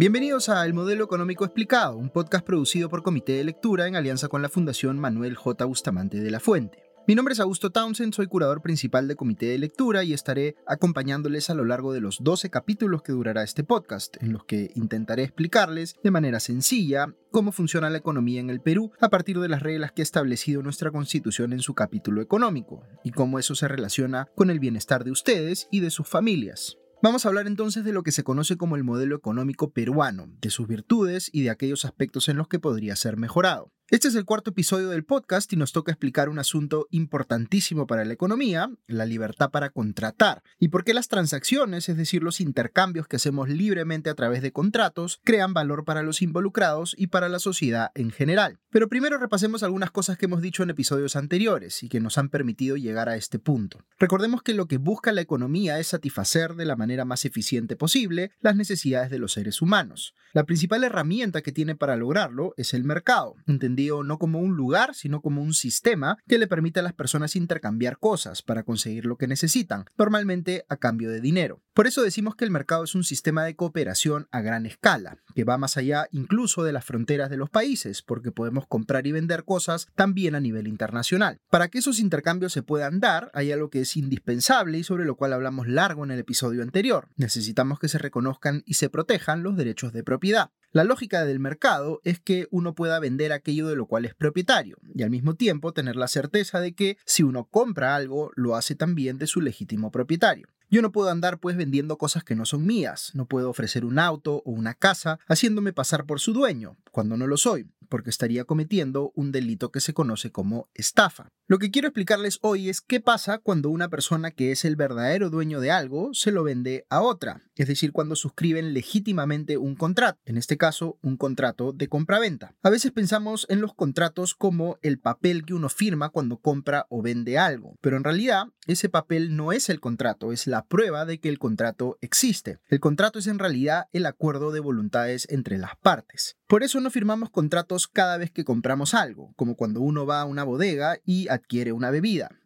Bienvenidos a El Modelo Económico Explicado, un podcast producido por Comité de Lectura en alianza con la Fundación Manuel J. Bustamante de la Fuente. Mi nombre es Augusto Townsend, soy curador principal de Comité de Lectura y estaré acompañándoles a lo largo de los 12 capítulos que durará este podcast, en los que intentaré explicarles de manera sencilla cómo funciona la economía en el Perú a partir de las reglas que ha establecido nuestra Constitución en su capítulo económico, y cómo eso se relaciona con el bienestar de ustedes y de sus familias. Vamos a hablar entonces de lo que se conoce como el modelo económico peruano, de sus virtudes y de aquellos aspectos en los que podría ser mejorado. Este es el cuarto episodio del podcast y nos toca explicar un asunto importantísimo para la economía, la libertad para contratar, y por qué las transacciones, es decir, los intercambios que hacemos libremente a través de contratos, crean valor para los involucrados y para la sociedad en general. Pero primero repasemos algunas cosas que hemos dicho en episodios anteriores y que nos han permitido llegar a este punto. Recordemos que lo que busca la economía es satisfacer de la manera más eficiente posible las necesidades de los seres humanos. La principal herramienta que tiene para lograrlo es el mercado, no como un lugar, sino como un sistema que le permite a las personas intercambiar cosas para conseguir lo que necesitan, normalmente a cambio de dinero. Por eso decimos que el mercado es un sistema de cooperación a gran escala, que va más allá incluso de las fronteras de los países, porque podemos comprar y vender cosas también a nivel internacional. Para que esos intercambios se puedan dar, hay algo que es indispensable y sobre lo cual hablamos largo en el episodio anterior. Necesitamos que se reconozcan y se protejan los derechos de propiedad. La lógica del mercado es que uno pueda vender aquello de lo cual es propietario y al mismo tiempo tener la certeza de que si uno compra algo, lo hace también de su legítimo propietario. Yo no puedo andar pues vendiendo cosas que no son mías, no puedo ofrecer un auto o una casa haciéndome pasar por su dueño, cuando no lo soy, porque estaría cometiendo un delito que se conoce como estafa. Lo que quiero explicarles hoy es qué pasa cuando una persona que es el verdadero dueño de algo se lo vende a otra, es decir, cuando suscriben legítimamente un contrato, en este caso un contrato de compraventa. A veces pensamos en los contratos como el papel que uno firma cuando compra o vende algo, pero en realidad ese papel no es el contrato, es la prueba de que el contrato existe. El contrato es en realidad el acuerdo de voluntades entre las partes. Por eso no firmamos contratos cada vez que compramos algo, como cuando uno va a una bodega y adquiere una bebida.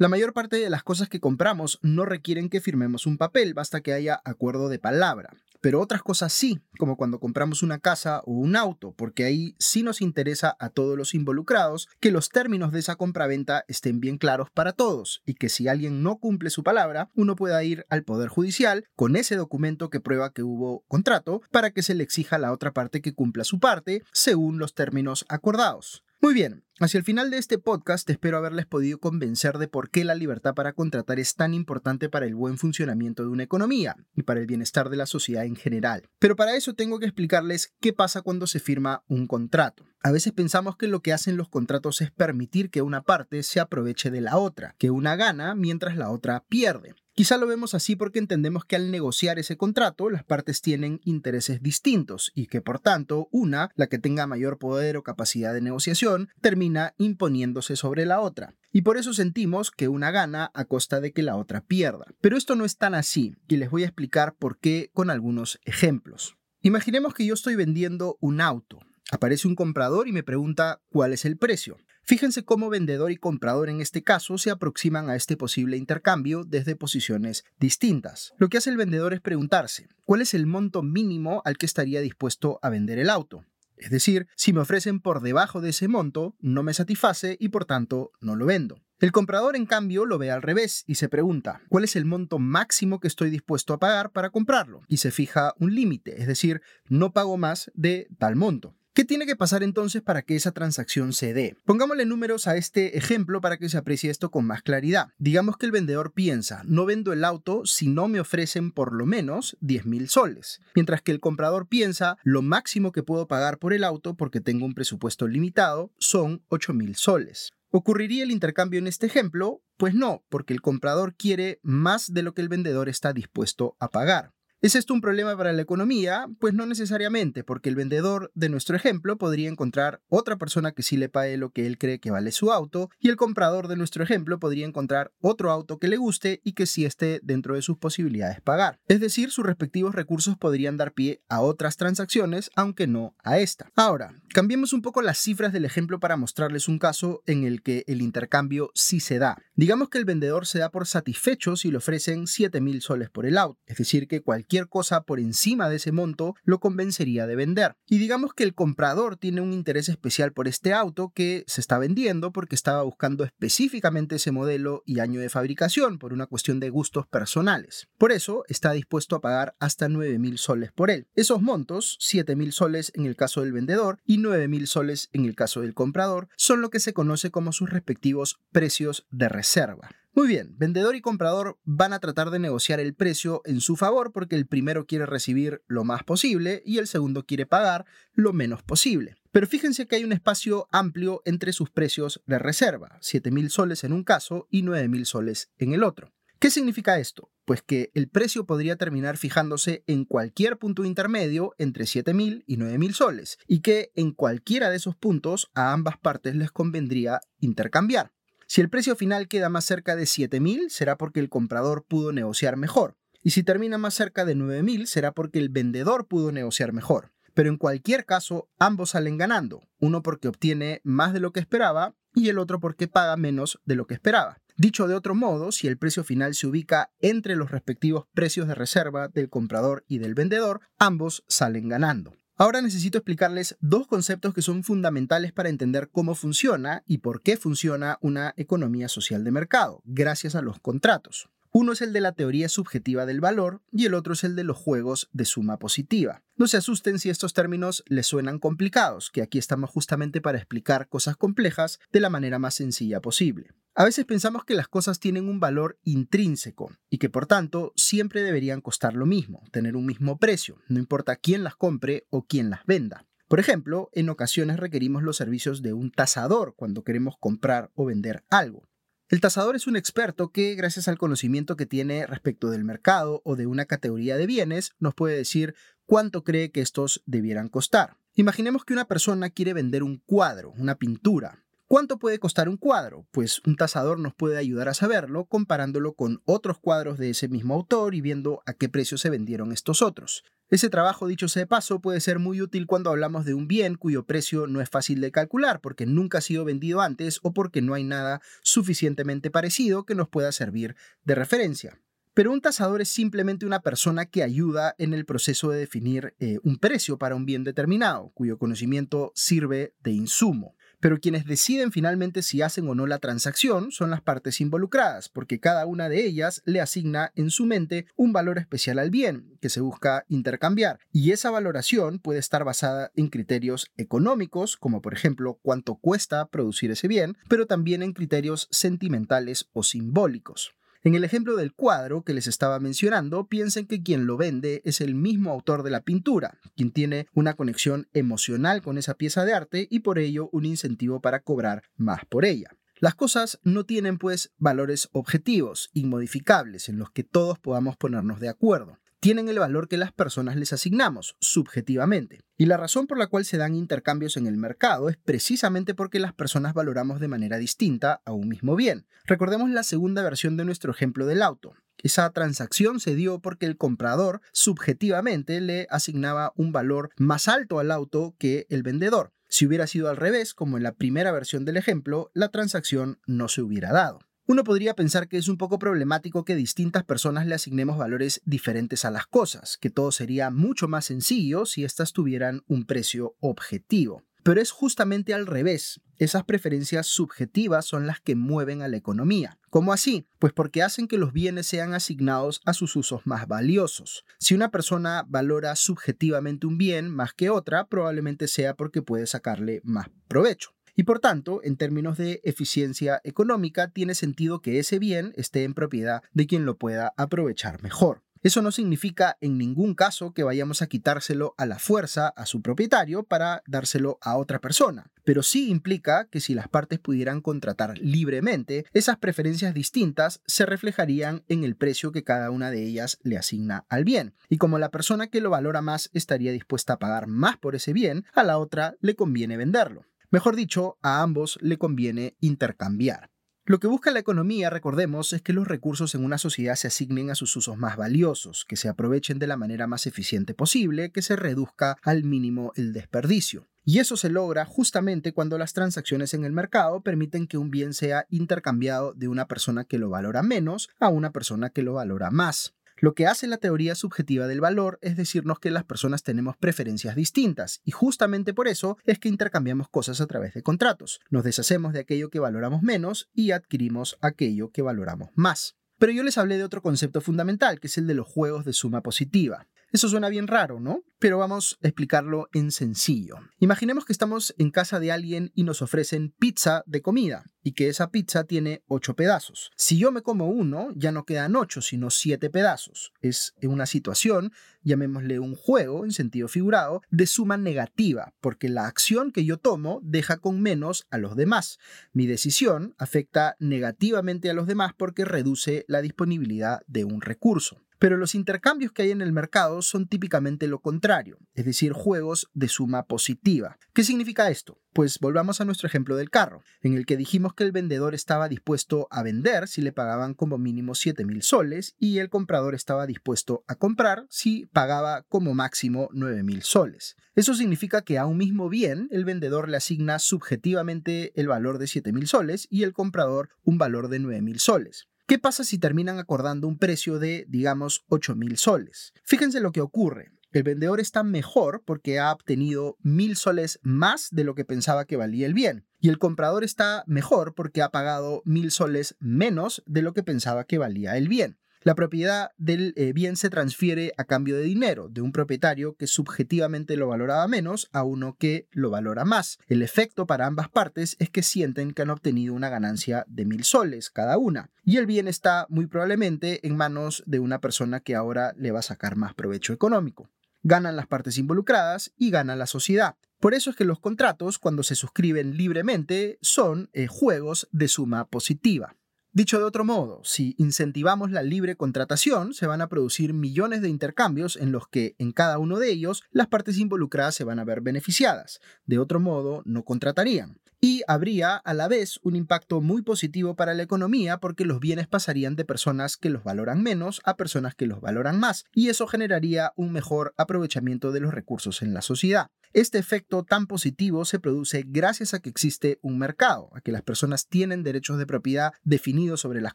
La mayor parte de las cosas que compramos no requieren que firmemos un papel, basta que haya acuerdo de palabra. Pero otras cosas sí, como cuando compramos una casa o un auto, porque ahí sí nos interesa a todos los involucrados que los términos de esa compraventa estén bien claros para todos y que si alguien no cumple su palabra, uno pueda ir al Poder Judicial con ese documento que prueba que hubo contrato para que se le exija a la otra parte que cumpla su parte según los términos acordados. Muy bien, hacia el final de este podcast espero haberles podido convencer de por qué la libertad para contratar es tan importante para el buen funcionamiento de una economía y para el bienestar de la sociedad en general. Pero para eso tengo que explicarles qué pasa cuando se firma un contrato. A veces pensamos que lo que hacen los contratos es permitir que una parte se aproveche de la otra, que una gana mientras la otra pierde. Quizá lo vemos así porque entendemos que al negociar ese contrato las partes tienen intereses distintos y que por tanto una, la que tenga mayor poder o capacidad de negociación, termina imponiéndose sobre la otra. Y por eso sentimos que una gana a costa de que la otra pierda. Pero esto no es tan así y les voy a explicar por qué con algunos ejemplos. Imaginemos que yo estoy vendiendo un auto. Aparece un comprador y me pregunta cuál es el precio. Fíjense cómo vendedor y comprador en este caso se aproximan a este posible intercambio desde posiciones distintas. Lo que hace el vendedor es preguntarse, ¿cuál es el monto mínimo al que estaría dispuesto a vender el auto? Es decir, si me ofrecen por debajo de ese monto, no me satisface y por tanto no lo vendo. El comprador, en cambio, lo ve al revés y se pregunta, ¿cuál es el monto máximo que estoy dispuesto a pagar para comprarlo? Y se fija un límite, es decir, no pago más de tal monto. ¿Qué tiene que pasar entonces para que esa transacción se dé? Pongámosle números a este ejemplo para que se aprecie esto con más claridad. Digamos que el vendedor piensa, no vendo el auto si no me ofrecen por lo menos 10 mil soles, mientras que el comprador piensa, lo máximo que puedo pagar por el auto porque tengo un presupuesto limitado son 8 mil soles. ¿Ocurriría el intercambio en este ejemplo? Pues no, porque el comprador quiere más de lo que el vendedor está dispuesto a pagar. ¿Es esto un problema para la economía? Pues no necesariamente, porque el vendedor de nuestro ejemplo podría encontrar otra persona que sí le pague lo que él cree que vale su auto, y el comprador de nuestro ejemplo podría encontrar otro auto que le guste y que sí esté dentro de sus posibilidades pagar. Es decir, sus respectivos recursos podrían dar pie a otras transacciones, aunque no a esta. Ahora, Cambiemos un poco las cifras del ejemplo para mostrarles un caso en el que el intercambio sí se da. Digamos que el vendedor se da por satisfecho si le ofrecen 7.000 soles por el auto, es decir, que cualquier cosa por encima de ese monto lo convencería de vender. Y digamos que el comprador tiene un interés especial por este auto que se está vendiendo porque estaba buscando específicamente ese modelo y año de fabricación por una cuestión de gustos personales. Por eso está dispuesto a pagar hasta 9.000 soles por él. Esos montos, 7.000 soles en el caso del vendedor y 9.000 soles en el caso del comprador, son lo que se conoce como sus respectivos precios de reserva. Muy bien, vendedor y comprador van a tratar de negociar el precio en su favor porque el primero quiere recibir lo más posible y el segundo quiere pagar lo menos posible. Pero fíjense que hay un espacio amplio entre sus precios de reserva, 7.000 soles en un caso y 9.000 soles en el otro. ¿Qué significa esto? Pues que el precio podría terminar fijándose en cualquier punto intermedio entre 7.000 y 9.000 soles, y que en cualquiera de esos puntos a ambas partes les convendría intercambiar. Si el precio final queda más cerca de 7.000, será porque el comprador pudo negociar mejor, y si termina más cerca de 9.000, será porque el vendedor pudo negociar mejor. Pero en cualquier caso, ambos salen ganando, uno porque obtiene más de lo que esperaba y el otro porque paga menos de lo que esperaba. Dicho de otro modo, si el precio final se ubica entre los respectivos precios de reserva del comprador y del vendedor, ambos salen ganando. Ahora necesito explicarles dos conceptos que son fundamentales para entender cómo funciona y por qué funciona una economía social de mercado, gracias a los contratos. Uno es el de la teoría subjetiva del valor y el otro es el de los juegos de suma positiva. No se asusten si estos términos les suenan complicados, que aquí estamos justamente para explicar cosas complejas de la manera más sencilla posible. A veces pensamos que las cosas tienen un valor intrínseco y que por tanto siempre deberían costar lo mismo, tener un mismo precio, no importa quién las compre o quién las venda. Por ejemplo, en ocasiones requerimos los servicios de un tasador cuando queremos comprar o vender algo. El tasador es un experto que, gracias al conocimiento que tiene respecto del mercado o de una categoría de bienes, nos puede decir cuánto cree que estos debieran costar. Imaginemos que una persona quiere vender un cuadro, una pintura. ¿Cuánto puede costar un cuadro? Pues un tasador nos puede ayudar a saberlo comparándolo con otros cuadros de ese mismo autor y viendo a qué precio se vendieron estos otros. Ese trabajo, dicho sea de paso, puede ser muy útil cuando hablamos de un bien cuyo precio no es fácil de calcular porque nunca ha sido vendido antes o porque no hay nada suficientemente parecido que nos pueda servir de referencia. Pero un tasador es simplemente una persona que ayuda en el proceso de definir eh, un precio para un bien determinado, cuyo conocimiento sirve de insumo pero quienes deciden finalmente si hacen o no la transacción son las partes involucradas, porque cada una de ellas le asigna en su mente un valor especial al bien que se busca intercambiar, y esa valoración puede estar basada en criterios económicos, como por ejemplo cuánto cuesta producir ese bien, pero también en criterios sentimentales o simbólicos. En el ejemplo del cuadro que les estaba mencionando, piensen que quien lo vende es el mismo autor de la pintura, quien tiene una conexión emocional con esa pieza de arte y por ello un incentivo para cobrar más por ella. Las cosas no tienen pues valores objetivos, inmodificables, en los que todos podamos ponernos de acuerdo tienen el valor que las personas les asignamos, subjetivamente. Y la razón por la cual se dan intercambios en el mercado es precisamente porque las personas valoramos de manera distinta a un mismo bien. Recordemos la segunda versión de nuestro ejemplo del auto. Esa transacción se dio porque el comprador subjetivamente le asignaba un valor más alto al auto que el vendedor. Si hubiera sido al revés, como en la primera versión del ejemplo, la transacción no se hubiera dado. Uno podría pensar que es un poco problemático que distintas personas le asignemos valores diferentes a las cosas, que todo sería mucho más sencillo si éstas tuvieran un precio objetivo. Pero es justamente al revés. Esas preferencias subjetivas son las que mueven a la economía. ¿Cómo así? Pues porque hacen que los bienes sean asignados a sus usos más valiosos. Si una persona valora subjetivamente un bien más que otra, probablemente sea porque puede sacarle más provecho. Y por tanto, en términos de eficiencia económica, tiene sentido que ese bien esté en propiedad de quien lo pueda aprovechar mejor. Eso no significa en ningún caso que vayamos a quitárselo a la fuerza a su propietario para dárselo a otra persona, pero sí implica que si las partes pudieran contratar libremente, esas preferencias distintas se reflejarían en el precio que cada una de ellas le asigna al bien. Y como la persona que lo valora más estaría dispuesta a pagar más por ese bien, a la otra le conviene venderlo. Mejor dicho, a ambos le conviene intercambiar. Lo que busca la economía, recordemos, es que los recursos en una sociedad se asignen a sus usos más valiosos, que se aprovechen de la manera más eficiente posible, que se reduzca al mínimo el desperdicio. Y eso se logra justamente cuando las transacciones en el mercado permiten que un bien sea intercambiado de una persona que lo valora menos a una persona que lo valora más. Lo que hace la teoría subjetiva del valor es decirnos que las personas tenemos preferencias distintas y justamente por eso es que intercambiamos cosas a través de contratos. Nos deshacemos de aquello que valoramos menos y adquirimos aquello que valoramos más. Pero yo les hablé de otro concepto fundamental, que es el de los juegos de suma positiva. Eso suena bien raro, ¿no? Pero vamos a explicarlo en sencillo. Imaginemos que estamos en casa de alguien y nos ofrecen pizza de comida y que esa pizza tiene ocho pedazos. Si yo me como uno, ya no quedan ocho, sino siete pedazos. Es una situación, llamémosle un juego en sentido figurado, de suma negativa, porque la acción que yo tomo deja con menos a los demás. Mi decisión afecta negativamente a los demás porque reduce la disponibilidad de un recurso. Pero los intercambios que hay en el mercado son típicamente lo contrario, es decir, juegos de suma positiva. ¿Qué significa esto? Pues volvamos a nuestro ejemplo del carro, en el que dijimos que el vendedor estaba dispuesto a vender si le pagaban como mínimo 7 mil soles y el comprador estaba dispuesto a comprar si pagaba como máximo 9 mil soles. Eso significa que a un mismo bien el vendedor le asigna subjetivamente el valor de 7 mil soles y el comprador un valor de 9 mil soles. ¿Qué pasa si terminan acordando un precio de, digamos, 8 mil soles? Fíjense lo que ocurre. El vendedor está mejor porque ha obtenido mil soles más de lo que pensaba que valía el bien. Y el comprador está mejor porque ha pagado mil soles menos de lo que pensaba que valía el bien. La propiedad del eh, bien se transfiere a cambio de dinero, de un propietario que subjetivamente lo valoraba menos a uno que lo valora más. El efecto para ambas partes es que sienten que han obtenido una ganancia de mil soles cada una. Y el bien está muy probablemente en manos de una persona que ahora le va a sacar más provecho económico. Ganan las partes involucradas y gana la sociedad. Por eso es que los contratos, cuando se suscriben libremente, son eh, juegos de suma positiva. Dicho de otro modo, si incentivamos la libre contratación, se van a producir millones de intercambios en los que en cada uno de ellos las partes involucradas se van a ver beneficiadas. De otro modo, no contratarían. Y habría a la vez un impacto muy positivo para la economía porque los bienes pasarían de personas que los valoran menos a personas que los valoran más, y eso generaría un mejor aprovechamiento de los recursos en la sociedad. Este efecto tan positivo se produce gracias a que existe un mercado, a que las personas tienen derechos de propiedad definidos sobre las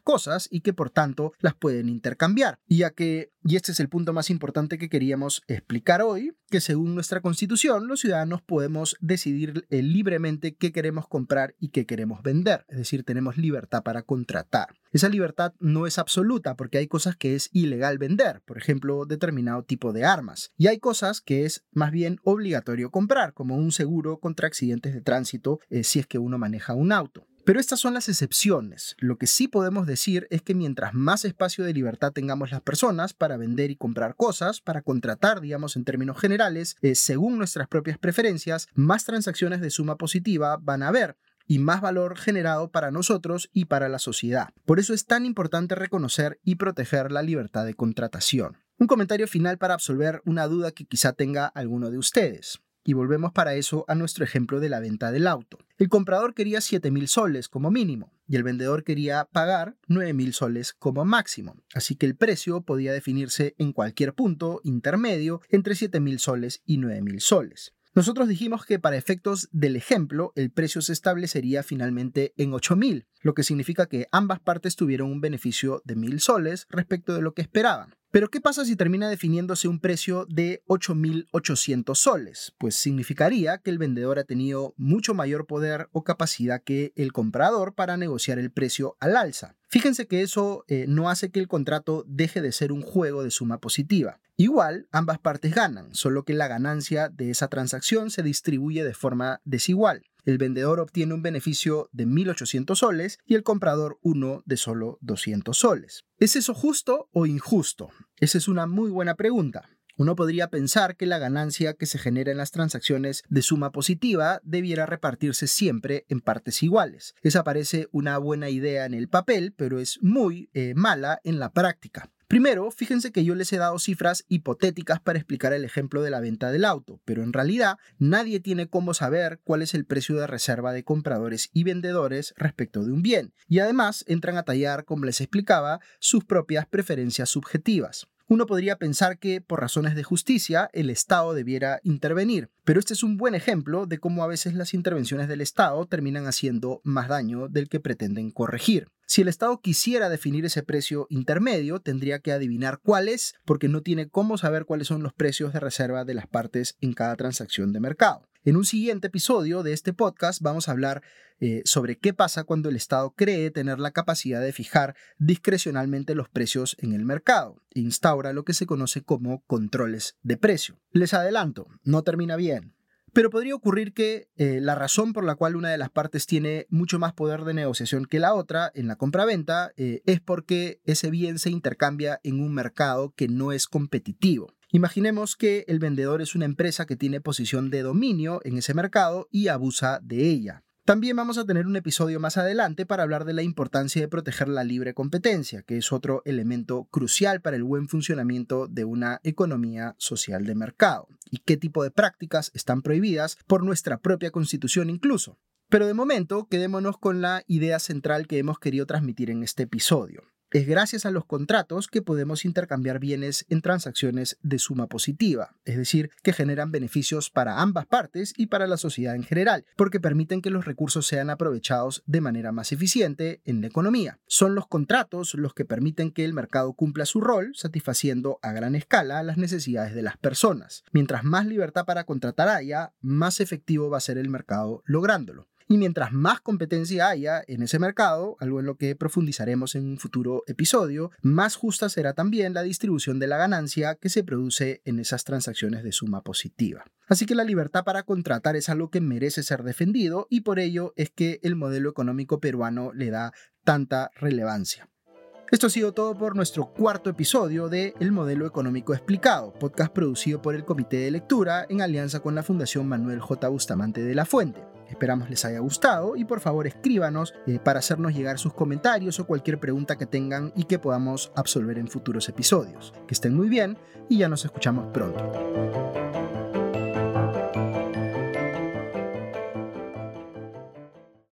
cosas y que por tanto las pueden intercambiar. Y a que, y este es el punto más importante que queríamos explicar hoy, que según nuestra constitución los ciudadanos podemos decidir eh, libremente qué queremos comprar y qué queremos vender, es decir, tenemos libertad para contratar. Esa libertad no es absoluta porque hay cosas que es ilegal vender, por ejemplo, determinado tipo de armas, y hay cosas que es más bien obligatorio comprar, como un seguro contra accidentes de tránsito eh, si es que uno maneja un auto. Pero estas son las excepciones. Lo que sí podemos decir es que mientras más espacio de libertad tengamos las personas para vender y comprar cosas, para contratar, digamos en términos generales, eh, según nuestras propias preferencias, más transacciones de suma positiva van a haber y más valor generado para nosotros y para la sociedad. Por eso es tan importante reconocer y proteger la libertad de contratación. Un comentario final para absolver una duda que quizá tenga alguno de ustedes. Y volvemos para eso a nuestro ejemplo de la venta del auto. El comprador quería 7.000 soles como mínimo y el vendedor quería pagar 9.000 soles como máximo. Así que el precio podía definirse en cualquier punto intermedio entre 7.000 soles y 9.000 soles. Nosotros dijimos que para efectos del ejemplo el precio se establecería finalmente en 8.000, lo que significa que ambas partes tuvieron un beneficio de 1.000 soles respecto de lo que esperaban. Pero ¿qué pasa si termina definiéndose un precio de 8.800 soles? Pues significaría que el vendedor ha tenido mucho mayor poder o capacidad que el comprador para negociar el precio al alza. Fíjense que eso eh, no hace que el contrato deje de ser un juego de suma positiva. Igual, ambas partes ganan, solo que la ganancia de esa transacción se distribuye de forma desigual el vendedor obtiene un beneficio de 1.800 soles y el comprador uno de solo 200 soles. ¿Es eso justo o injusto? Esa es una muy buena pregunta. Uno podría pensar que la ganancia que se genera en las transacciones de suma positiva debiera repartirse siempre en partes iguales. Esa parece una buena idea en el papel, pero es muy eh, mala en la práctica. Primero, fíjense que yo les he dado cifras hipotéticas para explicar el ejemplo de la venta del auto, pero en realidad nadie tiene cómo saber cuál es el precio de reserva de compradores y vendedores respecto de un bien, y además entran a tallar, como les explicaba, sus propias preferencias subjetivas. Uno podría pensar que, por razones de justicia, el Estado debiera intervenir, pero este es un buen ejemplo de cómo a veces las intervenciones del Estado terminan haciendo más daño del que pretenden corregir. Si el Estado quisiera definir ese precio intermedio, tendría que adivinar cuál es, porque no tiene cómo saber cuáles son los precios de reserva de las partes en cada transacción de mercado. En un siguiente episodio de este podcast vamos a hablar eh, sobre qué pasa cuando el Estado cree tener la capacidad de fijar discrecionalmente los precios en el mercado e instaura lo que se conoce como controles de precio. Les adelanto, no termina bien. Pero podría ocurrir que eh, la razón por la cual una de las partes tiene mucho más poder de negociación que la otra en la compraventa eh, es porque ese bien se intercambia en un mercado que no es competitivo. Imaginemos que el vendedor es una empresa que tiene posición de dominio en ese mercado y abusa de ella. También vamos a tener un episodio más adelante para hablar de la importancia de proteger la libre competencia, que es otro elemento crucial para el buen funcionamiento de una economía social de mercado, y qué tipo de prácticas están prohibidas por nuestra propia constitución incluso. Pero de momento, quedémonos con la idea central que hemos querido transmitir en este episodio. Es gracias a los contratos que podemos intercambiar bienes en transacciones de suma positiva, es decir, que generan beneficios para ambas partes y para la sociedad en general, porque permiten que los recursos sean aprovechados de manera más eficiente en la economía. Son los contratos los que permiten que el mercado cumpla su rol, satisfaciendo a gran escala las necesidades de las personas. Mientras más libertad para contratar haya, más efectivo va a ser el mercado lográndolo. Y mientras más competencia haya en ese mercado, algo en lo que profundizaremos en un futuro episodio, más justa será también la distribución de la ganancia que se produce en esas transacciones de suma positiva. Así que la libertad para contratar es algo que merece ser defendido y por ello es que el modelo económico peruano le da tanta relevancia. Esto ha sido todo por nuestro cuarto episodio de El Modelo Económico Explicado, podcast producido por el Comité de Lectura en alianza con la Fundación Manuel J. Bustamante de la Fuente. Esperamos les haya gustado y por favor escríbanos eh, para hacernos llegar sus comentarios o cualquier pregunta que tengan y que podamos absolver en futuros episodios. Que estén muy bien y ya nos escuchamos pronto.